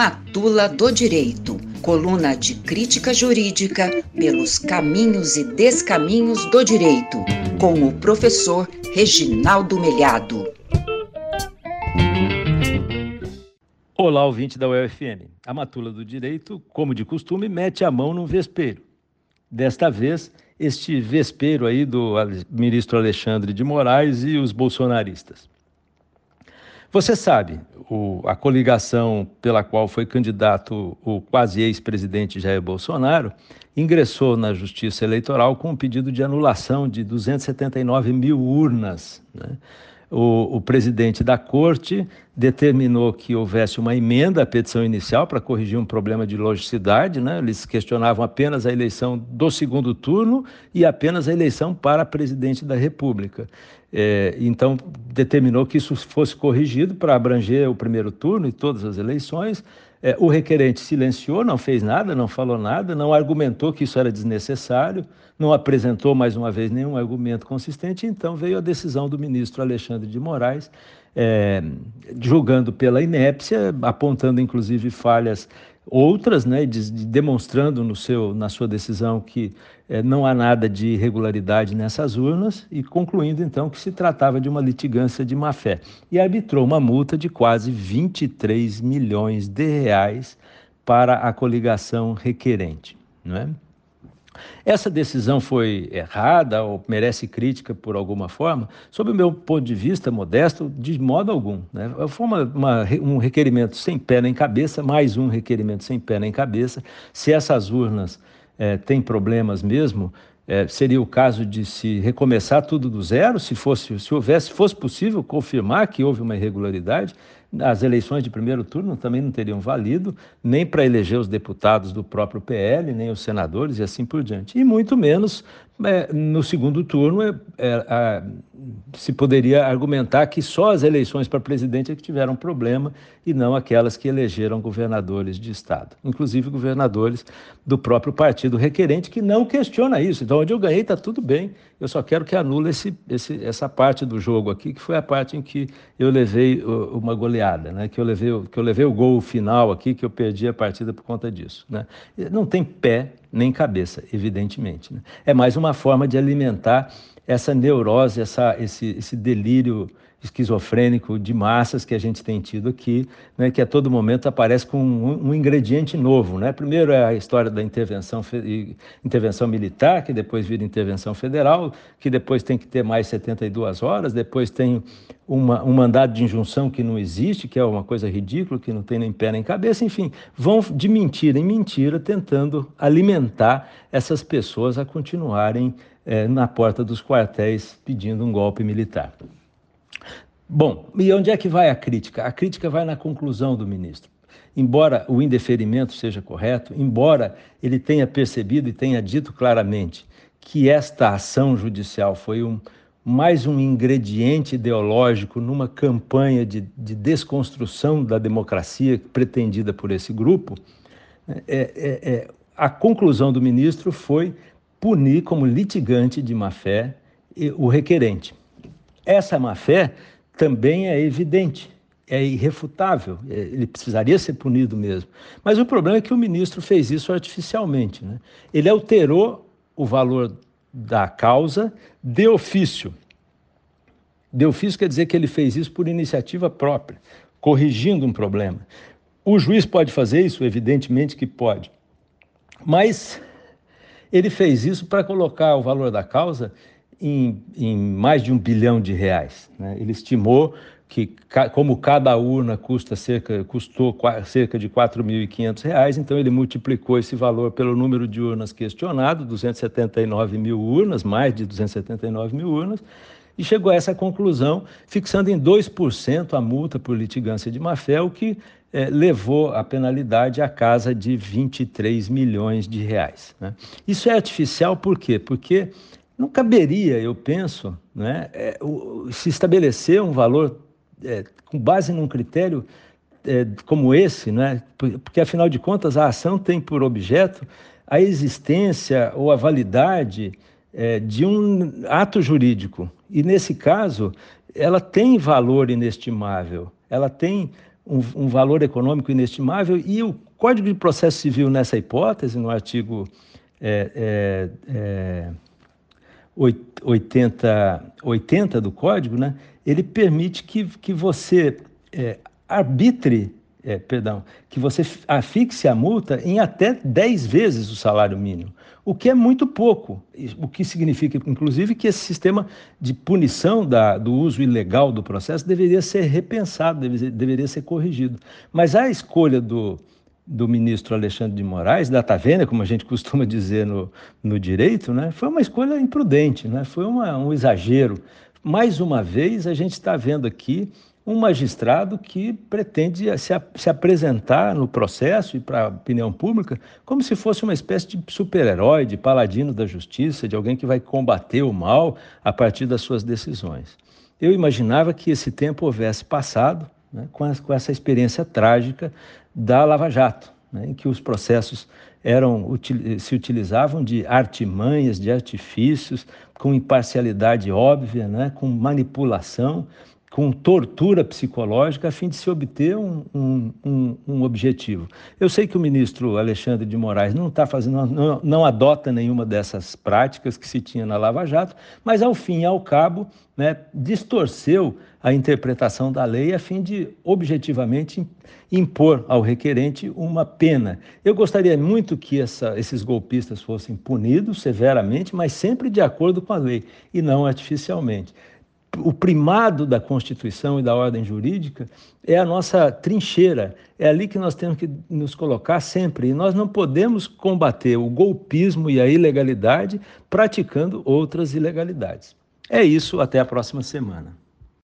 Matula do Direito, coluna de crítica jurídica pelos caminhos e descaminhos do direito, com o professor Reginaldo Melhado. Olá, ouvinte da UFM. A Matula do Direito, como de costume, mete a mão no vespeiro. Desta vez, este vespeiro aí do ministro Alexandre de Moraes e os bolsonaristas. Você sabe, o, a coligação pela qual foi candidato o quase ex-presidente Jair Bolsonaro ingressou na Justiça Eleitoral com um pedido de anulação de 279 mil urnas. Né? O, o, presidente da corte determinou que houvesse uma emenda à petição inicial para corrigir um problema de logicidade. Né? Eles questionavam apenas a eleição do segundo turno e apenas a eleição para presidente da República. É, então, determinou que isso fosse corrigido para abranger o primeiro turno e todas as eleições. É, o requerente silenciou, não fez nada, não falou nada, não argumentou que isso era desnecessário, não apresentou mais uma vez nenhum argumento consistente. Então, veio a decisão do ministro Alexandre de Moraes, é, julgando pela inépcia, apontando inclusive falhas outras, né, de, de demonstrando no seu, na sua decisão que é, não há nada de irregularidade nessas urnas e concluindo então que se tratava de uma litigância de má-fé e arbitrou uma multa de quase 23 milhões de reais para a coligação requerente, não é? Essa decisão foi errada ou merece crítica por alguma forma? Sob o meu ponto de vista modesto, de modo algum. Né? Foi uma, uma, um requerimento sem pé nem cabeça, mais um requerimento sem pé nem cabeça. Se essas urnas é, têm problemas mesmo, é, seria o caso de se recomeçar tudo do zero, se fosse, se houvesse, fosse possível confirmar que houve uma irregularidade, as eleições de primeiro turno também não teriam valido, nem para eleger os deputados do próprio PL, nem os senadores e assim por diante. E muito menos é, no segundo turno é, é, se poderia argumentar que só as eleições para presidente é que tiveram problema e não aquelas que elegeram governadores de estado, inclusive governadores do próprio partido requerente que não questiona isso. Então, onde eu ganhei está tudo bem. Eu só quero que anule esse, esse, essa parte do jogo aqui, que foi a parte em que eu levei uma goleada, né? que, eu levei, que eu levei o gol final aqui, que eu perdi a partida por conta disso. Né? Não tem pé nem cabeça, evidentemente. Né? É mais uma forma de alimentar essa neurose, essa, esse, esse delírio esquizofrênico de massas que a gente tem tido aqui, né, que a todo momento aparece com um, um, ingrediente novo. Né? Primeiro é a história da intervenção, intervenção militar, que depois vira intervenção federal, que depois tem que ter mais 72 horas, depois tem uma, um mandado de injunção que não existe, que é uma coisa ridícula, que não tem nem pé nem cabeça, enfim, vão de mentira em mentira tentando alimentar essas pessoas a continuarem é, na porta dos quartéis pedindo um golpe militar. Bom, e onde é que vai a crítica? A crítica vai na conclusão do ministro. Embora o indeferimento seja correto, embora ele tenha percebido e tenha dito claramente que esta ação judicial foi um, mais um ingrediente ideológico numa campanha de, de desconstrução da democracia pretendida por esse grupo, é, é, é, a conclusão do ministro foi punir como litigante de má-fé o requerente. Essa má-fé também é evidente, é irrefutável, é, ele precisaria ser punido mesmo. Mas o problema é que o ministro fez isso artificialmente. Né? Ele alterou o valor da causa de ofício. De ofício quer dizer que ele fez isso por iniciativa própria, corrigindo um problema. O juiz pode fazer isso? Evidentemente que pode. Mas ele fez isso para colocar o valor da causa em, em mais de um bilhão de reais. Né? Ele estimou que, como cada urna custa cerca, custou cerca de R$ 4.500, então ele multiplicou esse valor pelo número de urnas questionado, 279 mil urnas, mais de 279 mil urnas, e chegou a essa conclusão, fixando em 2% a multa por litigância de má-fé, o que é, levou a penalidade à casa de 23 milhões de reais. Né? Isso é artificial por quê? Porque não caberia, eu penso, né, é, o, se estabelecer um valor é, com base num critério é, como esse, né, porque afinal de contas a ação tem por objeto a existência ou a validade é, de um ato jurídico. E nesse caso, ela tem valor inestimável, ela tem um, um valor econômico inestimável e o Código de Processo Civil, nessa hipótese, no artigo é, é, é, 80, 80 do Código, né, ele permite que, que você é, arbitre, é, perdão, que você afixe a multa em até 10 vezes o salário mínimo, o que é muito pouco, o que significa, inclusive, que esse sistema de punição da, do uso ilegal do processo deveria ser repensado, deveria, deveria ser corrigido. Mas a escolha do, do ministro Alexandre de Moraes, da Tavena, como a gente costuma dizer no, no direito, né, foi uma escolha imprudente, né, foi uma, um exagero. Mais uma vez, a gente está vendo aqui um magistrado que pretende se, se apresentar no processo e para a opinião pública como se fosse uma espécie de super-herói, de paladino da justiça, de alguém que vai combater o mal a partir das suas decisões. Eu imaginava que esse tempo houvesse passado né, com, a, com essa experiência trágica da Lava Jato, né, em que os processos eram, se utilizavam de artimanhas, de artifícios, com imparcialidade óbvia, né, com manipulação, com tortura psicológica, a fim de se obter um, um, um, um objetivo. Eu sei que o ministro Alexandre de Moraes não está fazendo, não, não, adota nenhuma dessas práticas que se tinha na Lava Jato, mas ao fim e ao cabo, né, distorceu a interpretação da lei a fim de objetivamente impor ao requerente uma pena. Eu gostaria muito que essa, esses golpistas fossem punidos severamente, mas sempre de acordo com a lei e não artificialmente. O primado da Constituição e da ordem jurídica é a nossa trincheira, é ali que nós temos que nos colocar sempre. E nós não podemos combater o golpismo e a ilegalidade praticando outras ilegalidades. É isso, até a próxima semana.